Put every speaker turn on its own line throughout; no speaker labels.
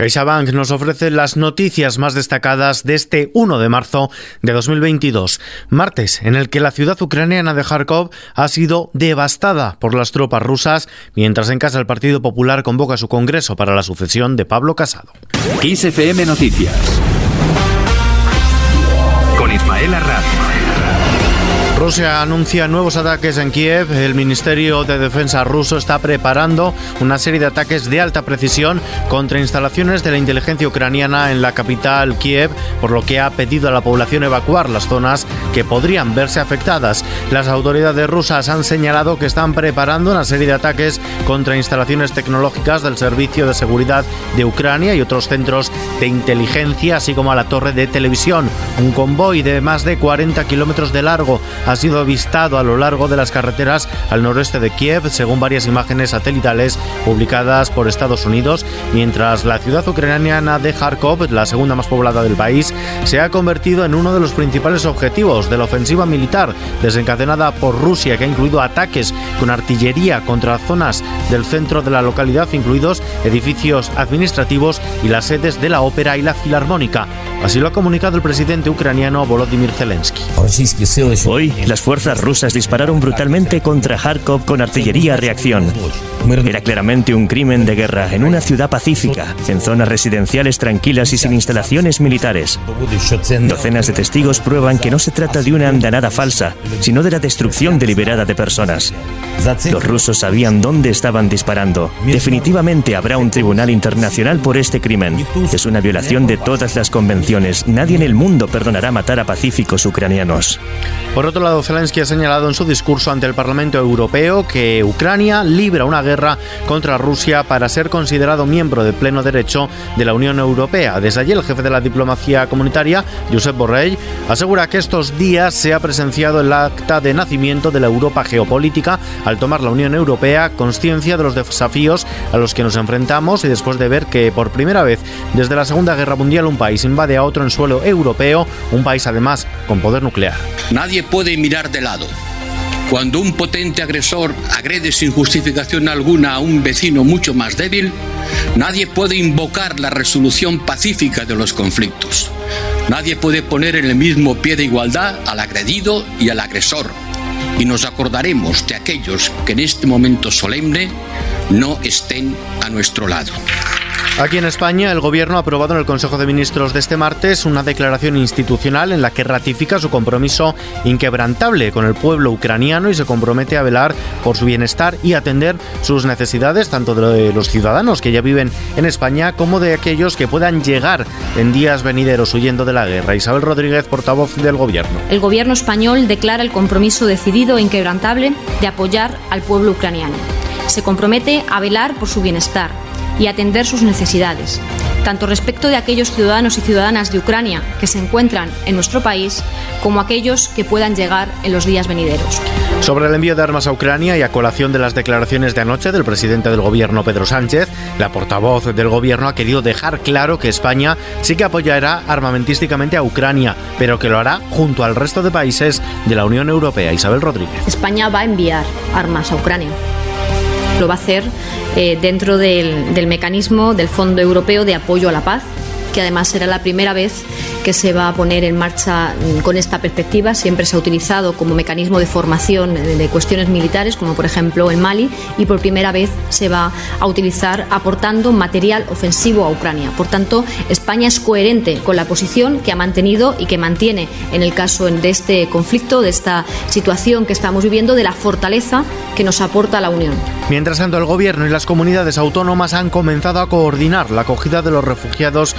CaixaBank nos ofrece las noticias más destacadas de este 1 de marzo de 2022, martes en el que la ciudad ucraniana de Kharkov ha sido devastada por las tropas rusas, mientras en casa el Partido Popular convoca su congreso para la sucesión de Pablo Casado.
Noticias con Ismael.
Rusia anuncia nuevos ataques en Kiev. El Ministerio de Defensa ruso está preparando una serie de ataques de alta precisión contra instalaciones de la inteligencia ucraniana en la capital Kiev, por lo que ha pedido a la población evacuar las zonas que podrían verse afectadas. Las autoridades rusas han señalado que están preparando una serie de ataques contra instalaciones tecnológicas del Servicio de Seguridad de Ucrania y otros centros de inteligencia, así como a la torre de televisión. Un convoy de más de 40 kilómetros de largo ha sido avistado a lo largo de las carreteras al noroeste de Kiev, según varias imágenes satelitales publicadas por Estados Unidos, mientras la ciudad ucraniana de Kharkov, la segunda más poblada del país, se ha convertido en uno de los principales objetivos de la ofensiva militar desencadenada por Rusia, que ha incluido ataques con artillería contra zonas del centro de la localidad, incluidos edificios administrativos y las sedes de la ópera y la filarmónica. Así lo ha comunicado el presidente ucraniano Volodymyr Zelensky.
Hoy, las fuerzas rusas dispararon brutalmente contra Kharkov con artillería a reacción. Era claramente un crimen de guerra en una ciudad pacífica, en zonas residenciales tranquilas y sin instalaciones militares. Docenas de testigos prueban que no se trata de una andanada falsa, sino de la destrucción deliberada de personas. Los rusos sabían dónde estaban disparando. Definitivamente habrá un tribunal internacional por este crimen. Es una violación de todas las convenciones. Nadie en el mundo perdonará matar a pacíficos ucranianos.
Por otro lado, Zelensky ha señalado en su discurso ante el Parlamento Europeo que Ucrania libra una guerra contra Rusia para ser considerado miembro de pleno derecho de la Unión Europea. Desde allí, el jefe de la diplomacia comunitaria, Josep Borrell, asegura que estos días se ha presenciado el acta de nacimiento de la Europa geopolítica al tomar la Unión Europea conciencia de los desafíos a los que nos enfrentamos y después de ver que por primera vez desde la Segunda Guerra Mundial un país invade a otro en suelo europeo, un país además con poder nuclear.
Nadie puede mirar de lado. Cuando un potente agresor agrede sin justificación alguna a un vecino mucho más débil, nadie puede invocar la resolución pacífica de los conflictos. Nadie puede poner en el mismo pie de igualdad al agredido y al agresor y nos acordaremos de aquellos que en este momento solemne no estén a nuestro lado.
Aquí en España, el Gobierno ha aprobado en el Consejo de Ministros de este martes una declaración institucional en la que ratifica su compromiso inquebrantable con el pueblo ucraniano y se compromete a velar por su bienestar y atender sus necesidades, tanto de los ciudadanos que ya viven en España como de aquellos que puedan llegar en días venideros huyendo de la guerra. Isabel Rodríguez, portavoz del Gobierno.
El Gobierno español declara el compromiso decidido e inquebrantable de apoyar al pueblo ucraniano. Se compromete a velar por su bienestar y atender sus necesidades, tanto respecto de aquellos ciudadanos y ciudadanas de Ucrania que se encuentran en nuestro país, como aquellos que puedan llegar en los días venideros.
Sobre el envío de armas a Ucrania y a colación de las declaraciones de anoche del presidente del gobierno Pedro Sánchez, la portavoz del gobierno ha querido dejar claro que España sí que apoyará armamentísticamente a Ucrania, pero que lo hará junto al resto de países de la Unión Europea. Isabel Rodríguez.
España va a enviar armas a Ucrania lo va a hacer eh, dentro del, del mecanismo del Fondo Europeo de Apoyo a la Paz, que además será la primera vez que se va a poner en marcha mm, con esta perspectiva. Siempre se ha utilizado como mecanismo de formación de cuestiones militares, como por ejemplo en Mali, y por primera vez se va a utilizar aportando material ofensivo a Ucrania. Por tanto, España es coherente con la posición que ha mantenido y que mantiene en el caso de este conflicto, de esta situación que estamos viviendo, de la fortaleza que nos aporta la Unión.
Mientras tanto, el Gobierno y las comunidades autónomas han comenzado a coordinar la acogida de los refugiados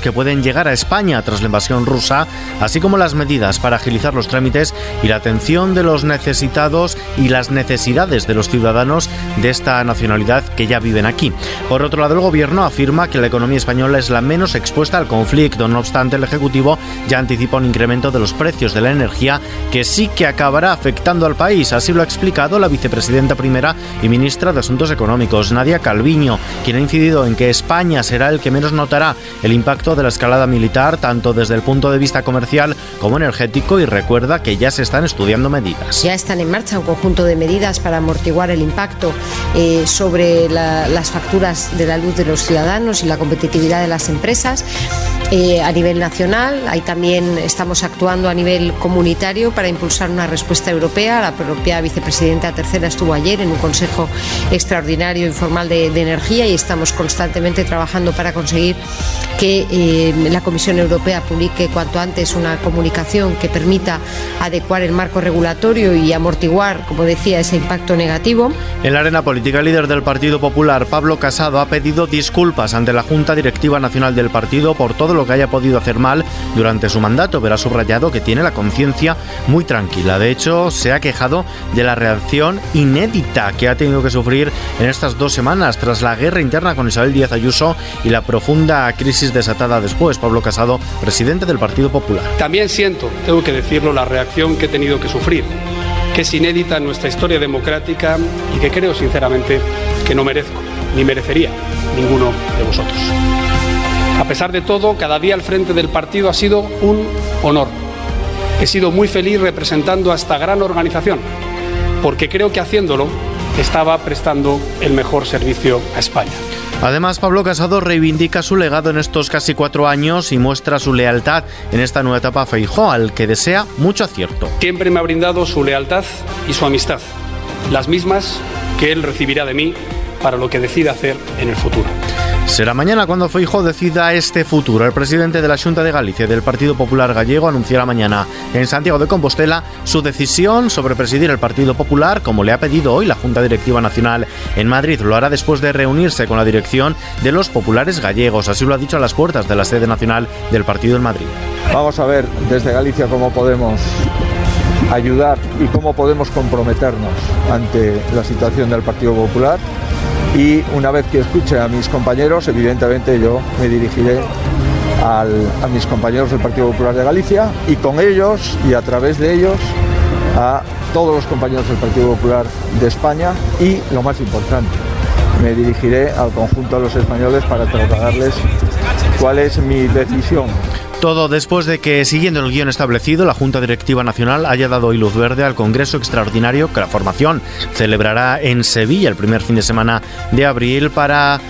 que pueden llegar a España tras la invasión rusa, así como las medidas para agilizar los trámites y la atención de los necesitados y las necesidades de los ciudadanos de esta nacionalidad que ya viven aquí. Por otro lado, el Gobierno afirma que la economía española es la menos expuesta al conflicto. No obstante, el Ejecutivo ya anticipa un incremento de los precios de la energía que sí que acabará afectando al país. Así lo ha explicado la vicepresidenta primera y ministra de Asuntos Económicos, Nadia Calviño, quien ha incidido en que España será el que menos notará el impacto de la escalada militar tanto desde el punto de vista comercial como energético y recuerda que ya se están estudiando medidas.
Ya están en marcha un conjunto de medidas para amortiguar el impacto eh, sobre las facturas de la luz de los ciudadanos y la competitividad de las empresas. Eh, a nivel nacional, ahí también estamos actuando a nivel comunitario para impulsar una respuesta europea. La propia vicepresidenta tercera estuvo ayer en un consejo extraordinario informal de, energía y estamos constantemente trabajando para conseguir que eh, la Comisión Europea publique cuanto antes una comunicación que permita adecuar el marco regulatorio y amortiguar, como decía, ese impacto negativo.
En la arena política, el líder del Partido Popular, Pablo Casado, ha pedido disculpas ante la Junta Directiva Nacional del partido por todo lo que haya podido hacer mal durante su mandato, pero ha subrayado que tiene la conciencia muy tranquila. De hecho, se ha quejado de la reacción inédita que ha tenido que sufrir en estas dos semanas tras la guerra interna con Isabel Díaz Ayuso y la profunda crisis desatada después. Pablo Casado, presidente del Partido Popular.
También siento, tengo que decirlo, la reacción que he tenido que sufrir, que es inédita en nuestra historia democrática y que creo sinceramente que no merezco, ni merecería ninguno de vosotros. A pesar de todo, cada día al frente del partido ha sido un honor. He sido muy feliz representando a esta gran organización, porque creo que haciéndolo estaba prestando el mejor servicio a España.
Además, Pablo Casado reivindica su legado en estos casi cuatro años y muestra su lealtad en esta nueva etapa Feijó, al que desea mucho acierto.
Siempre me ha brindado su lealtad y su amistad, las mismas que él recibirá de mí para lo que decida hacer en el futuro.
Será mañana cuando Feijóo decida este futuro. El presidente de la Junta de Galicia del Partido Popular Gallego anunciará mañana en Santiago de Compostela su decisión sobre presidir el Partido Popular, como le ha pedido hoy la Junta Directiva Nacional en Madrid. Lo hará después de reunirse con la dirección de los populares gallegos. Así lo ha dicho a las puertas de la sede nacional del partido en Madrid.
Vamos a ver desde Galicia cómo podemos ayudar y cómo podemos comprometernos ante la situación del Partido Popular y una vez que escuche a mis compañeros, evidentemente yo me dirigiré a mis compañeros del Partido Popular de Galicia y con ellos y a través de ellos a todos los compañeros del Partido Popular de España y lo más importante, me dirigiré al conjunto de los españoles para trasladarles cuál es mi decisión
todo después de que, siguiendo el guion establecido, la Junta Directiva Nacional haya dado luz verde al Congreso Extraordinario que la formación celebrará en Sevilla el primer fin de semana de abril para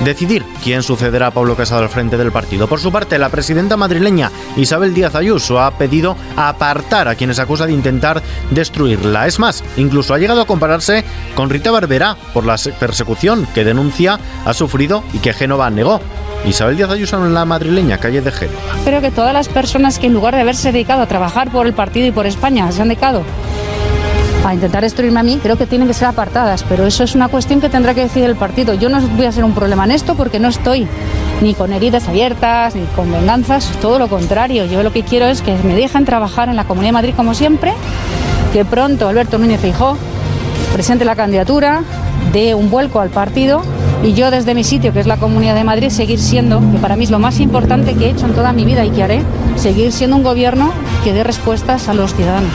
decidir quién sucederá a Pablo Casado al frente del partido. Por su parte, la presidenta madrileña Isabel Díaz Ayuso ha pedido apartar a quienes acusa de intentar destruirla. Es más, incluso ha llegado a compararse con Rita Barberá por la persecución que denuncia ha sufrido y que Génova negó. Isabel Díaz Ayuso en la madrileña calle de Génova.
Creo que todas las personas que en lugar de haberse dedicado a trabajar por el partido y por España se han dedicado a intentar destruirme a mí, creo que tienen que ser apartadas, pero eso es una cuestión que tendrá que decidir el partido. Yo no voy a ser un problema en esto porque no estoy ni con heridas abiertas, ni con venganzas, todo lo contrario. Yo lo que quiero es que me dejen trabajar en la Comunidad de Madrid como siempre, que pronto Alberto Núñez Fijó presente la candidatura, dé un vuelco al partido y yo desde mi sitio, que es la Comunidad de Madrid, seguir siendo, que para mí es lo más importante que he hecho en toda mi vida y que haré, seguir siendo un gobierno que dé respuestas a los ciudadanos.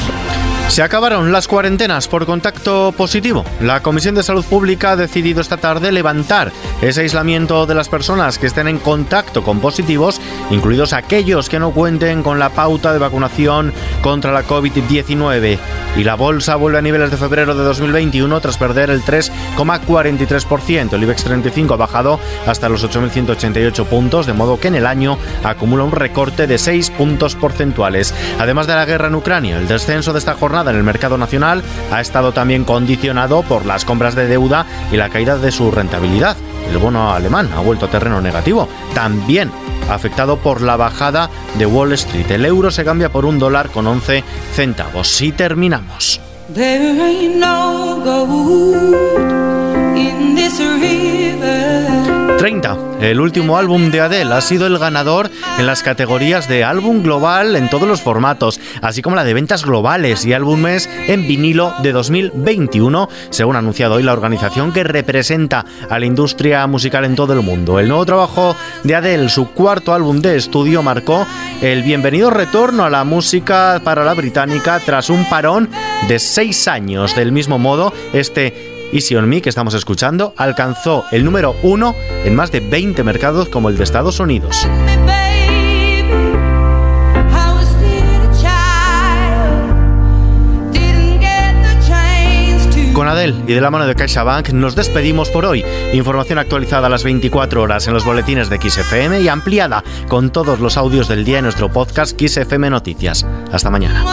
Se acabaron las cuarentenas por contacto positivo. La Comisión de Salud Pública ha decidido esta tarde levantar ese aislamiento de las personas que estén en contacto con positivos, incluidos aquellos que no cuenten con la pauta de vacunación contra la COVID-19. Y la bolsa vuelve a niveles de febrero de 2021 tras perder el 3,43%. El IBEX 35 ha bajado hasta los 8.188 puntos, de modo que en el año acumula un recorte de 6 puntos porcentuales. Además de la guerra en Ucrania, el descenso de esta jornada en el mercado nacional ha estado también condicionado por las compras de deuda y la caída de su rentabilidad. El bono alemán ha vuelto a terreno negativo, también afectado por la bajada de Wall Street. El euro se cambia por un dólar con 11 centavos. Si terminamos. 30. El último álbum de Adele ha sido el ganador en las categorías de álbum global en todos los formatos, así como la de ventas globales y álbumes en vinilo de 2021, según ha anunciado hoy la organización que representa a la industria musical en todo el mundo. El nuevo trabajo de Adele, su cuarto álbum de estudio, marcó el bienvenido retorno a la música para la británica tras un parón de seis años. Del mismo modo, este y Xiaomi, que estamos escuchando, alcanzó el número uno en más de 20 mercados como el de Estados Unidos. Con Adel y de la mano de CaixaBank nos despedimos por hoy. Información actualizada a las 24 horas en los boletines de XFM y ampliada con todos los audios del día en nuestro podcast XFM Noticias. Hasta mañana.